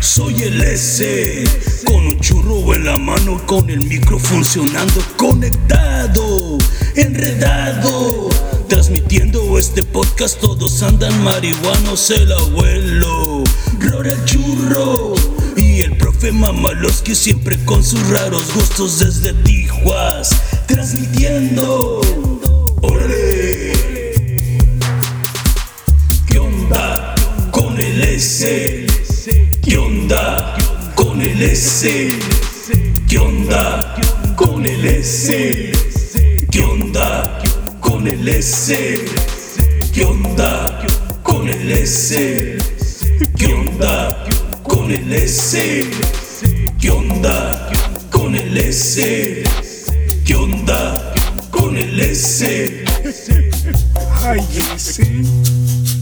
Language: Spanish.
Soy el S, con un churro en la mano, con el micro funcionando, conectado, enredado. Transmitiendo este podcast, todos andan marihuanos, el abuelo, Rora el churro y el profe Mamaloski siempre con sus raros gustos desde Tijuas, transmitiendo. ¡Órale! ¿Qué onda con el S? ¿Qué onda con el S? ¿Qué onda con el S? ¿Qué onda con el S? ¿Qué onda con el S? ¿Qué onda con el S? ¿Qué onda con el S? ¿Qué onda con el S? Ay, ese.